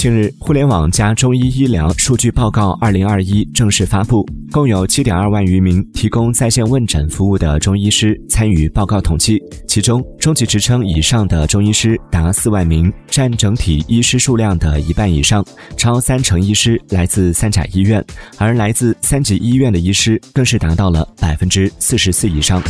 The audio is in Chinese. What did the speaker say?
近日互联网加中医医疗数据报告二零二一正式发布共有七点二万余名提供在线问诊服务的中医师参与报告统计其中中级职称以上的中医师达四万名占整体医师数量的一半以上超三成医师来自三甲医院而来自三级医院的医师更是达到了百分之四十四以上。